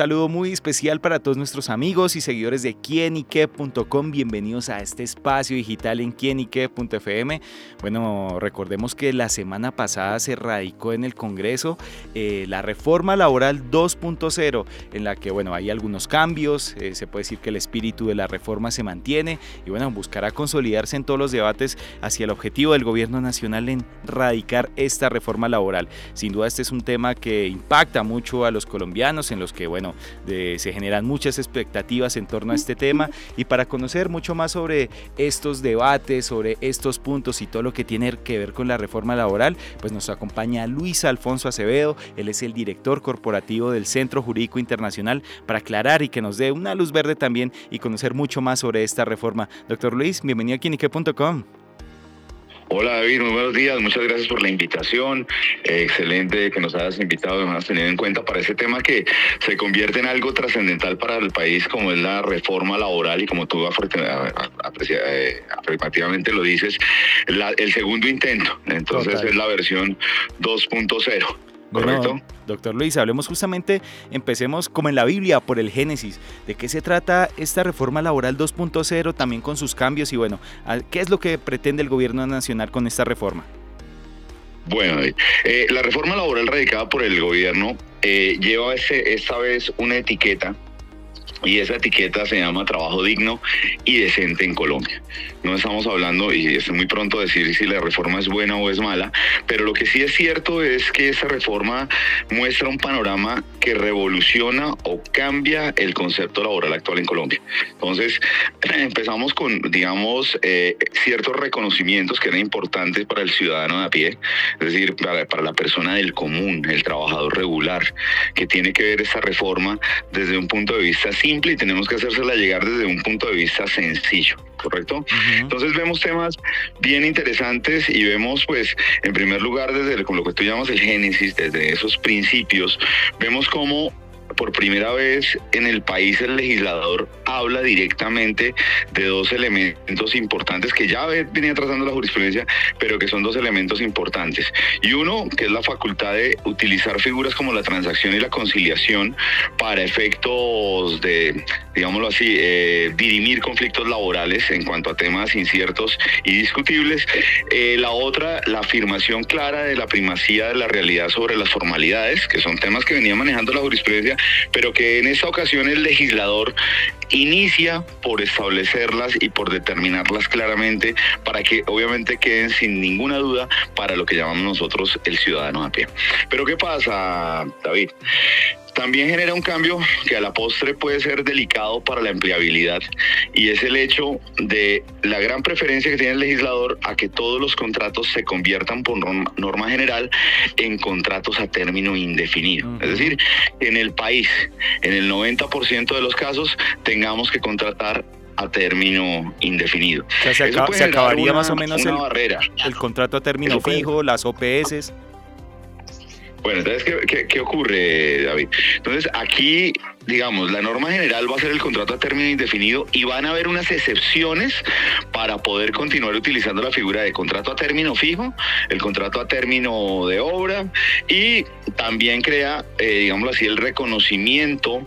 saludo muy especial para todos nuestros amigos y seguidores de quienique.com. Bienvenidos a este espacio digital en quienique.fm. Bueno, recordemos que la semana pasada se radicó en el Congreso eh, la reforma laboral 2.0, en la que, bueno, hay algunos cambios. Eh, se puede decir que el espíritu de la reforma se mantiene y, bueno, buscará consolidarse en todos los debates hacia el objetivo del gobierno nacional en radicar esta reforma laboral. Sin duda, este es un tema que impacta mucho a los colombianos, en los que, bueno, se generan muchas expectativas en torno a este tema. Y para conocer mucho más sobre estos debates, sobre estos puntos y todo lo que tiene que ver con la reforma laboral, pues nos acompaña Luis Alfonso Acevedo. Él es el director corporativo del Centro Jurídico Internacional para aclarar y que nos dé una luz verde también y conocer mucho más sobre esta reforma. Doctor Luis, bienvenido a Quinique.com. Hola David, muy buenos días, muchas gracias por la invitación. Eh, excelente que nos hayas invitado y nos hayas tenido en cuenta para ese tema que se convierte en algo trascendental para el país como es la reforma laboral y como tú eh, afirmativamente lo dices, el segundo intento. Entonces es la versión 2.0. Bueno, doctor Luis, hablemos justamente, empecemos como en la Biblia, por el Génesis. ¿De qué se trata esta reforma laboral 2.0, también con sus cambios? Y bueno, ¿qué es lo que pretende el gobierno nacional con esta reforma? Bueno, eh, la reforma laboral radicada por el gobierno eh, lleva ese, esta vez una etiqueta y esa etiqueta se llama trabajo digno y decente en Colombia. No estamos hablando, y es muy pronto decir si la reforma es buena o es mala, pero lo que sí es cierto es que esa reforma muestra un panorama que revoluciona o cambia el concepto laboral actual en Colombia. Entonces, empezamos con, digamos, eh, ciertos reconocimientos que eran importantes para el ciudadano de a pie, es decir, para, la persona del común, el trabajador regular, que tiene que ver esa reforma desde un punto de vista simple y tenemos que hacérsela llegar desde un punto de vista sencillo. ¿correcto? Entonces vemos temas bien interesantes y vemos, pues, en primer lugar, desde lo que tú llamas el génesis, desde esos principios, vemos cómo por primera vez en el país el legislador habla directamente de dos elementos importantes que ya venía trazando la jurisprudencia, pero que son dos elementos importantes. Y uno, que es la facultad de utilizar figuras como la transacción y la conciliación para efectos de, digámoslo así, eh, dirimir conflictos laborales en cuanto a temas inciertos y discutibles. Eh, la otra, la afirmación clara de la primacía de la realidad sobre las formalidades, que son temas que venía manejando la jurisprudencia pero que en esta ocasión el legislador inicia por establecerlas y por determinarlas claramente para que obviamente queden sin ninguna duda para lo que llamamos nosotros el ciudadano a pie. Pero ¿qué pasa, David? También genera un cambio que a la postre puede ser delicado para la empleabilidad y es el hecho de la gran preferencia que tiene el legislador a que todos los contratos se conviertan por norma general en contratos a término indefinido. Es decir, en el país, en el 90% de los casos, tengamos que contratar a término indefinido. se, acabaría más o menos el, barrera. el contrato a término fijo, las OPS. Bueno, entonces, ¿qué, ocurre, David? Entonces, aquí, digamos, la norma general va a ser el contrato a término indefinido y van a haber unas excepciones para poder continuar utilizando la figura de contrato a término fijo, el contrato a término de obra y también crea, eh, digámoslo así, el reconocimiento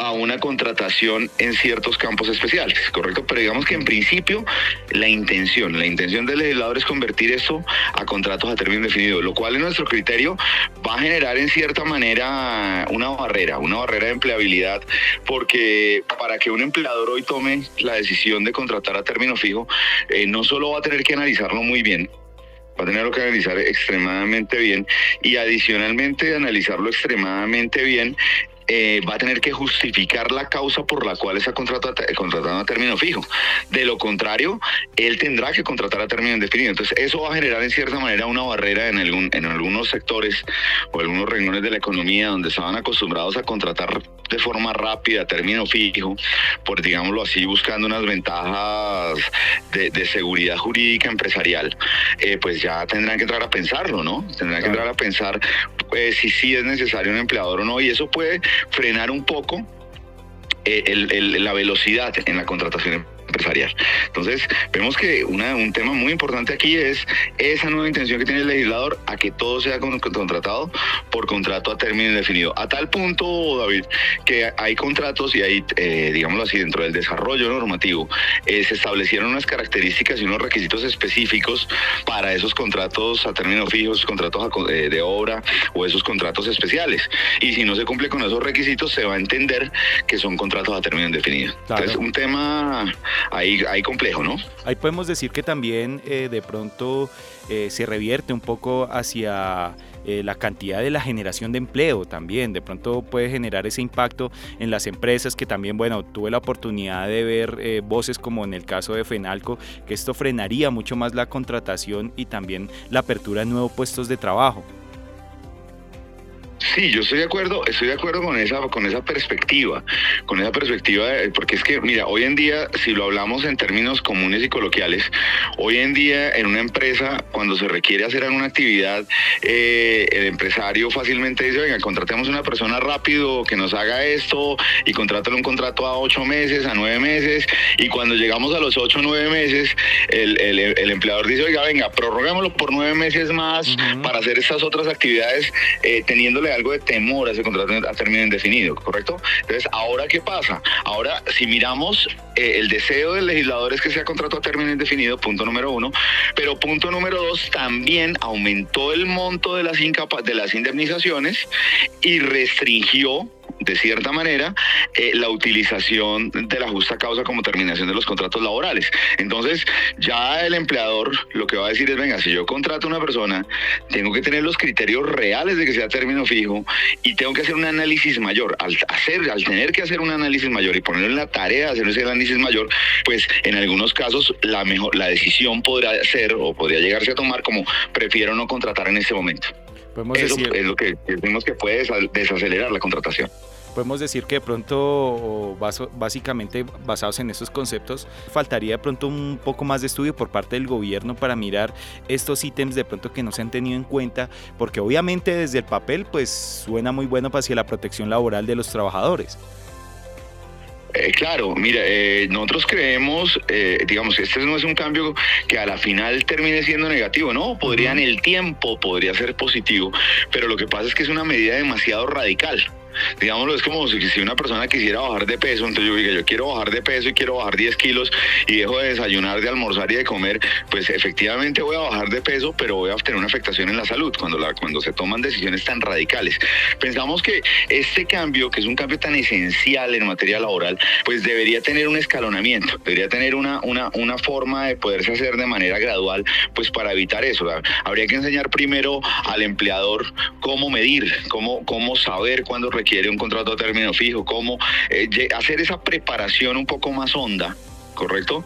a una contratación en ciertos campos especiales, ¿correcto? Pero digamos que en principio la intención, la intención del legislador es convertir eso a contratos a término definido, lo cual en nuestro criterio va a generar en cierta manera una barrera, una barrera de empleabilidad, porque para que un empleador hoy tome la decisión de contratar a término fijo, eh, no solo va a tener que analizarlo muy bien, va a tener que analizar extremadamente bien y adicionalmente analizarlo extremadamente bien eh, va a tener que justificar la causa por la cual está contratando a término fijo. De lo contrario, él tendrá que contratar a término indefinido. Entonces, eso va a generar en cierta manera una barrera en, algún, en algunos sectores o algunos renglones de la economía donde estaban acostumbrados a contratar de forma rápida, a término fijo, por digámoslo así, buscando unas ventajas de, seguridad jurídica empresarial, eh, pues ya tendrán que entrar a pensarlo, ¿no? Tendrán que entrar a pensar pues, si sí es necesario un empleador o no, y eso puede frenar un poco eh, la velocidad en la contratación empresarial. Entonces, vemos que un tema muy importante aquí es esa nueva intención que tiene el legislador a que todo sea contratado por contrato a término indefinido. A tal punto, David, que hay contratos y hay, eh, digámoslo así, dentro del desarrollo normativo, eh, se establecieron unas características y unos requisitos específicos para esos contratos a término fijo, esos contratos eh, de obra o esos contratos especiales. Y si no se cumple con esos requisitos, se va a entender que son contratos a término indefinido. Entonces, un tema ahí, ahí complejo, ¿no? Ahí podemos decir que también de pronto se revierte un poco hacia eh, la cantidad de la generación de empleo también. De pronto puede generar ese impacto en las empresas que también, bueno, tuve la oportunidad de ver eh, voces como en el caso de Fenalco, que esto frenaría mucho más la contratación y también la apertura de nuevos puestos de trabajo. Sí, yo estoy de acuerdo, estoy de acuerdo con esa, con esa perspectiva, con esa perspectiva, porque es que, mira, hoy en día, si lo hablamos en términos comunes y coloquiales, hoy en día en una empresa, cuando se requiere hacer alguna actividad, eh, el empresario fácilmente dice, venga, contratemos una persona rápido que nos haga esto y contrátale un contrato a ocho meses, a nueve meses, y cuando llegamos a los ocho o nueve meses, el, el, empleador dice, oiga, venga, prorrogámoslo por nueve meses más para hacer estas otras actividades, eh, teniéndole algo de temor a ese contrato a término indefinido, ¿correcto? Entonces, ¿ahora qué pasa? Ahora, si miramos eh, el deseo del legislador es que sea contrato a término indefinido, punto número uno, pero punto número dos, también aumentó el monto de las, de las indemnizaciones y restringió de cierta manera, eh, la utilización de la justa causa como terminación de los contratos laborales. Entonces, ya el empleador lo que va a decir es, venga, si yo contrato a una persona, tengo que tener los criterios reales de que sea término fijo y tengo que hacer un análisis mayor. Al, hacer, al tener que hacer un análisis mayor y ponerlo en la tarea de hacer ese análisis mayor, pues en algunos casos la, mejor, la decisión podrá ser o podría llegarse a tomar como prefiero no contratar en este momento. Podemos Eso decir... es lo que decimos que puede desacelerar la contratación podemos decir que de pronto, básicamente basados en esos conceptos, faltaría de pronto un poco más de estudio por parte del gobierno para mirar estos ítems de pronto que no se han tenido en cuenta, porque obviamente desde el papel pues suena muy bueno hacia la protección laboral de los trabajadores. Eh, claro, mira, eh, nosotros creemos, eh, digamos, este no es un cambio que a la final termine siendo negativo, ¿no? Podría en el tiempo, podría ser positivo, pero lo que pasa es que es una medida demasiado radical digámoslo, es como si una persona quisiera bajar de peso, entonces yo diga, yo quiero bajar de peso y quiero bajar 10 kilos y dejo de desayunar, de almorzar y de comer, pues efectivamente voy a bajar de peso, pero voy a tener una afectación en la salud cuando, cuando se toman decisiones tan radicales. Pensamos que este cambio, que es un cambio tan esencial en materia laboral, pues debería tener un escalonamiento, debería tener una, una, una forma de poderse hacer de manera gradual, pues para evitar eso. Habría que enseñar primero al empleador cómo medir, cómo, cómo saber cuándo requiere un contrato a término fijo, cómo eh, hacer esa preparación un poco más honda ¿correcto?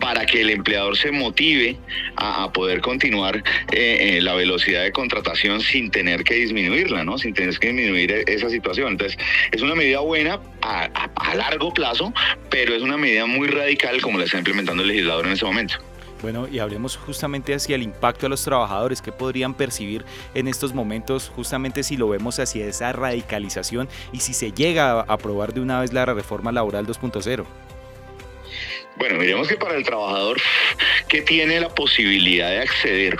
Para que el empleador se motive a, poder continuar eh, la velocidad de contratación sin tener que disminuirla, ¿no? Sin tener que disminuir e, esa situación. Entonces, es una medida buena a, a largo plazo, pero es una medida muy radical como la está implementando el legislador en ese momento. Bueno, y hablemos justamente hacia el impacto de los trabajadores, que podrían percibir en estos momentos, justamente si lo vemos hacia esa radicalización y si se llega a aprobar de una vez la reforma laboral 2.0. Bueno, miremos que para el trabajador que tiene la posibilidad de acceder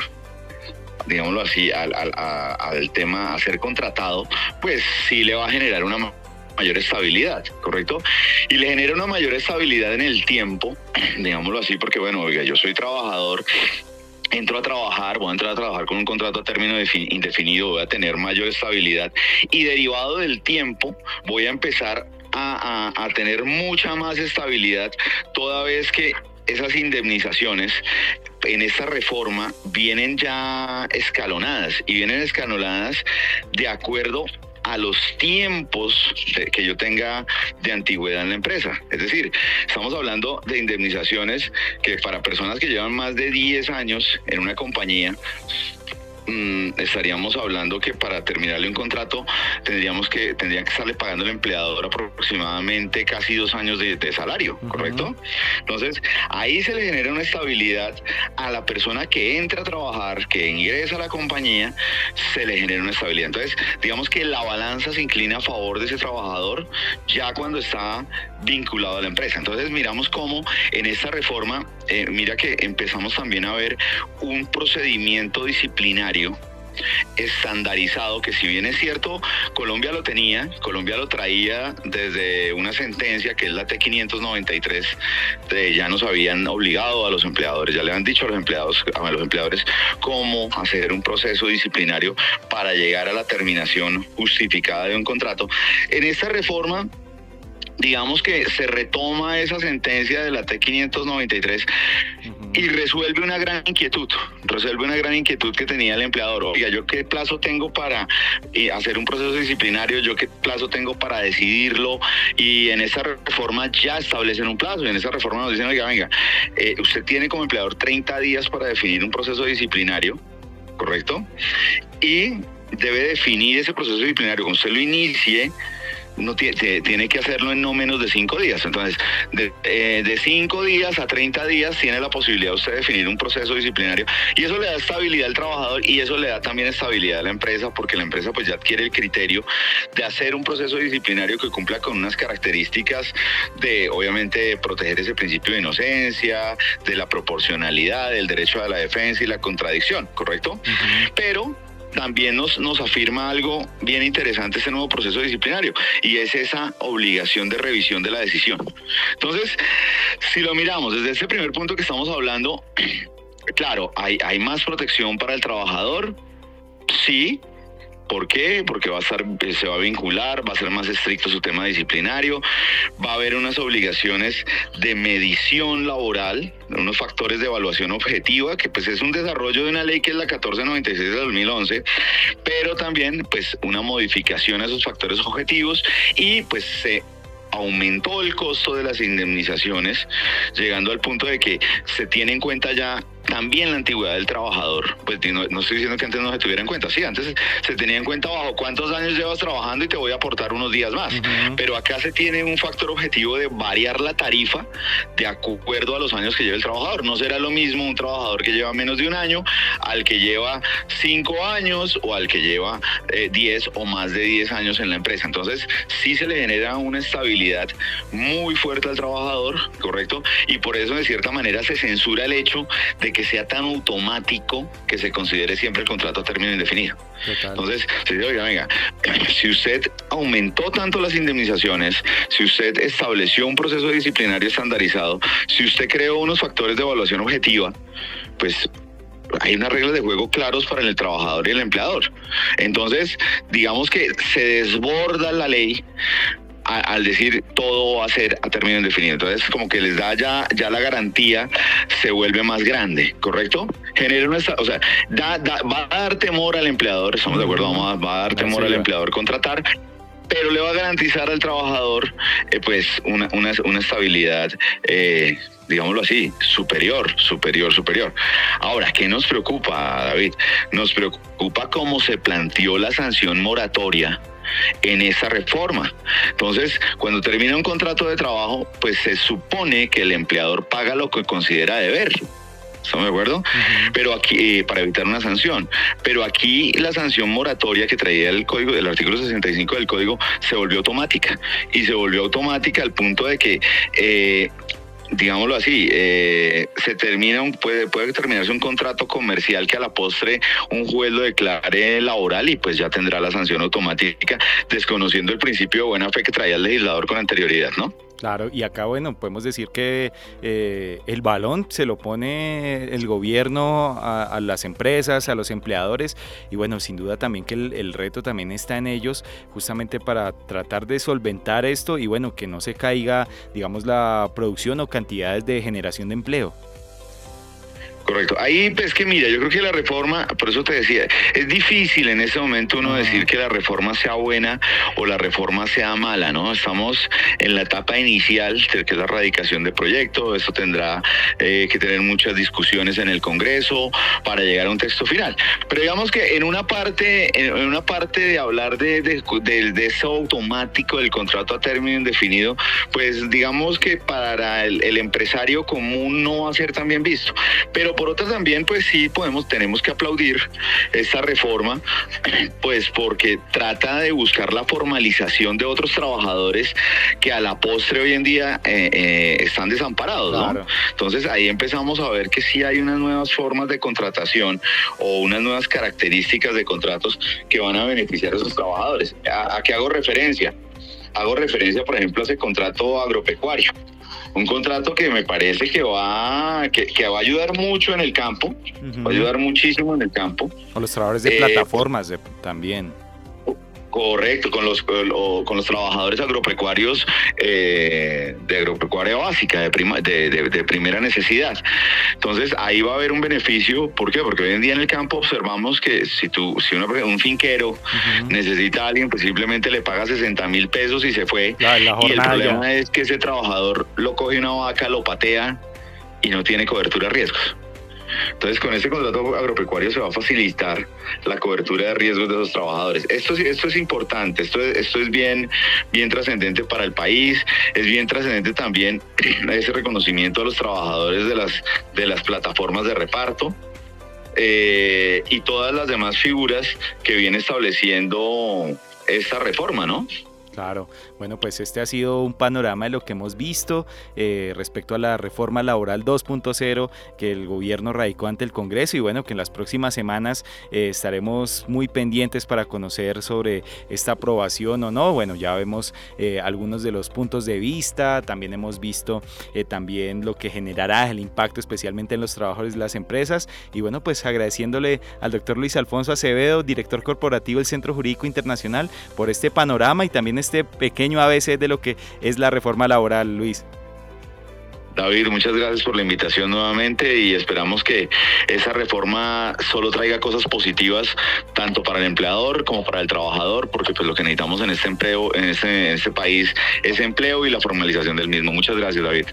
digámoslo así, al, al, tema a ser contratado, pues sí le va a generar una mayor estabilidad, ¿correcto? Y le genera una mayor estabilidad en el tiempo, digámoslo así, porque bueno, oiga, yo soy trabajador entro a trabajar, voy a entrar a trabajar con un contrato a término indefinido, voy a tener mayor estabilidad y derivado del tiempo voy a empezar a, a, tener mucha más estabilidad toda vez que esas indemnizaciones en esta reforma vienen ya escalonadas y vienen escalonadas de acuerdo a los tiempos que yo tenga de antigüedad en la empresa. Es decir, estamos hablando de indemnizaciones que para personas que llevan más de 10 años en una compañía Mm, estaríamos hablando que para terminarle un contrato tendríamos que tendría que estarle pagando al empleador aproximadamente casi dos años de, salario, ¿correcto? Entonces ahí se le genera una estabilidad a la persona que entra a trabajar, que ingresa a la compañía, se le genera una estabilidad. Entonces digamos que la balanza se inclina a favor de ese trabajador ya cuando está vinculado a la empresa. Entonces miramos cómo en esta reforma, eh, mira que empezamos también a ver un procedimiento disciplinario estandarizado, que si bien es cierto, Colombia lo tenía, Colombia lo traía desde una sentencia que es la T593, ya nos habían obligado a los empleadores, ya le han dicho a los empleados, a los empleadores cómo hacer un proceso disciplinario para llegar a la terminación justificada de un contrato. En esta reforma digamos que se retoma esa sentencia de la T593 y resuelve una gran inquietud, resuelve una gran inquietud que tenía el empleador. Oiga, ¿yo qué plazo tengo para eh, hacer un proceso disciplinario? ¿Yo qué plazo tengo para decidirlo? Y en esa reforma ya establecen un plazo. Y en esa reforma nos dicen, oiga, venga, eh, usted tiene como empleador 30 días para definir un proceso disciplinario, ¿correcto? Y debe definir ese proceso disciplinario. Cuando usted lo inicie, no tiene que hacerlo en no menos de cinco días. Entonces, eh, de, cinco días a 30 días tiene la posibilidad usted de definir un proceso disciplinario y eso le da estabilidad al trabajador y eso le da también estabilidad a la empresa porque la empresa pues ya adquiere el criterio de hacer un proceso disciplinario que cumpla con unas características de obviamente proteger ese principio de inocencia, de la proporcionalidad, del derecho a la defensa y la contradicción, ¿correcto? Pero también nos, nos afirma algo bien interesante este nuevo proceso disciplinario y es esa obligación de revisión de la decisión. Entonces, si lo miramos desde ese primer punto que estamos hablando, claro, hay, hay más protección para el trabajador, sí, ¿Por qué? Porque va a estar, eh, se va a vincular, va a ser más estricto su tema disciplinario, va a haber unas obligaciones de medición laboral, unos factores de evaluación objetiva, que pues es un desarrollo de una ley que es la 1496 de 2011, pero también pues una modificación a esos factores objetivos y pues se aumentó el costo de las indemnizaciones, llegando al punto de que se tiene en cuenta ya también la antigüedad del trabajador, pues no, estoy diciendo que antes no se tuviera en cuenta, sí, antes se tenía en cuenta bajo cuántos años llevas trabajando y te voy a aportar unos días más, pero acá se tiene un factor objetivo de variar la tarifa de acuerdo a los años que lleva el trabajador. No será lo mismo un trabajador que lleva menos de un año al que lleva cinco años o al que lleva eh, diez o más de diez años en la empresa. Entonces, sí se le genera una estabilidad muy fuerte al trabajador, ¿correcto? Y por eso, de cierta manera, se censura el hecho de que sea tan automático que se considere siempre el contrato a término indefinido. Entonces, se dice, oiga, venga, si usted aumentó tanto las indemnizaciones, si usted estableció un proceso disciplinario estandarizado, si usted creó unos factores de evaluación objetiva, pues hay unas reglas de juego claros para el trabajador y el empleador. Entonces, digamos que se desborda la ley al decir todo va a ser a término indefinido. Entonces, como que les da ya, ya la garantía, se vuelve más grande, ¿correcto? Genera una, o sea, va a dar temor al empleador, estamos de acuerdo, Vamos a, va a dar temor al empleador contratar, pero le va a garantizar al trabajador eh, pues una, una, una estabilidad eh, digámoslo así, superior, superior, superior. Ahora, ¿qué nos preocupa, David? Nos preocupa cómo se planteó la sanción moratoria en esa reforma. Entonces, cuando termina un contrato de trabajo, pues se supone que el empleador paga lo que considera deber. ¿Estamos de acuerdo? Pero aquí, eh, para evitar una sanción. Pero aquí la sanción moratoria que traía el código, del artículo 65 del código, se volvió automática. Y se volvió automática al punto de que eh, digámoslo así, eh, se termina puede, puede terminarse un contrato comercial que a la postre un juez lo declare laboral y pues ya tendrá la sanción automática, desconociendo el principio de buena fe que traía el legislador con anterioridad, ¿no? Claro, y acá, bueno, podemos decir que eh, el balón se lo pone el gobierno a, las empresas, a los empleadores, y bueno, sin duda también que el, reto también está en ellos, justamente para tratar de solventar esto y bueno, que no se caiga, digamos, la producción o cantidades de generación de empleo. Correcto. Ahí, pues que mira, yo creo que la reforma, por eso te decía, es difícil en ese momento uno decir que la reforma sea buena o la reforma sea mala, ¿no? Estamos en la etapa inicial, que es la radicación de proyecto, eso tendrá eh, que tener muchas discusiones en el Congreso para llegar a un texto final. Pero digamos que en una parte, en una parte de hablar de, de, eso automático del contrato a término indefinido, pues digamos que para el, el empresario común no va a ser tan bien visto. Pero por otra también, pues sí podemos, tenemos que aplaudir esta reforma, pues porque trata de buscar la formalización de otros trabajadores que a la postre hoy en día eh, eh, están desamparados, ¿no? Entonces ahí empezamos a ver que sí hay unas nuevas formas de contratación o unas nuevas características de contratos que van a beneficiar a esos trabajadores. ¿A, a qué hago referencia? Hago referencia, por ejemplo, a ese contrato agropecuario un contrato que me parece que va, que, va a ayudar mucho en el campo, va a ayudar muchísimo en el campo. O los trabajadores de eh, plataformas también. Correcto, con los, con los trabajadores agropecuarios eh, de agropecuaria básica, de, prima, de, primera necesidad. Entonces ahí va a haber un beneficio, ¿por qué? Porque hoy en día en el campo observamos que si, tú, si un finquero necesita a alguien, pues simplemente le paga 60 mil pesos y se fue. y el problema es que ese trabajador lo coge una vaca, lo patea y no tiene cobertura de riesgos. Entonces, con este contrato agropecuario se va a facilitar la cobertura de riesgos de esos trabajadores. Esto, esto es importante, esto, esto es bien, bien trascendente para el país, es bien trascendente también ese reconocimiento a los trabajadores de las, de las plataformas de reparto. Eh, y todas las demás figuras que viene estableciendo esta reforma, ¿no? Claro, bueno, pues este ha sido un panorama de lo que hemos visto eh, respecto a la reforma laboral 2.0 que el gobierno radicó ante el Congreso y bueno, que en las próximas semanas eh, estaremos muy pendientes para conocer sobre esta aprobación o no. Bueno, ya vemos eh, algunos de los puntos de vista, también hemos visto también lo que generará el impacto especialmente en los trabajadores de las empresas y bueno, pues agradeciéndole al doctor Luis Alfonso Acevedo, director corporativo del Centro Jurídico Internacional, por este panorama y también este pequeño ABC de lo que es la reforma laboral, Luis. David, muchas gracias por la invitación nuevamente y esperamos que esa reforma solo traiga cosas positivas tanto para el empleador como para el trabajador, porque pues lo que necesitamos en este empleo, en este, en este país, es empleo y la formalización del mismo. Muchas gracias, David.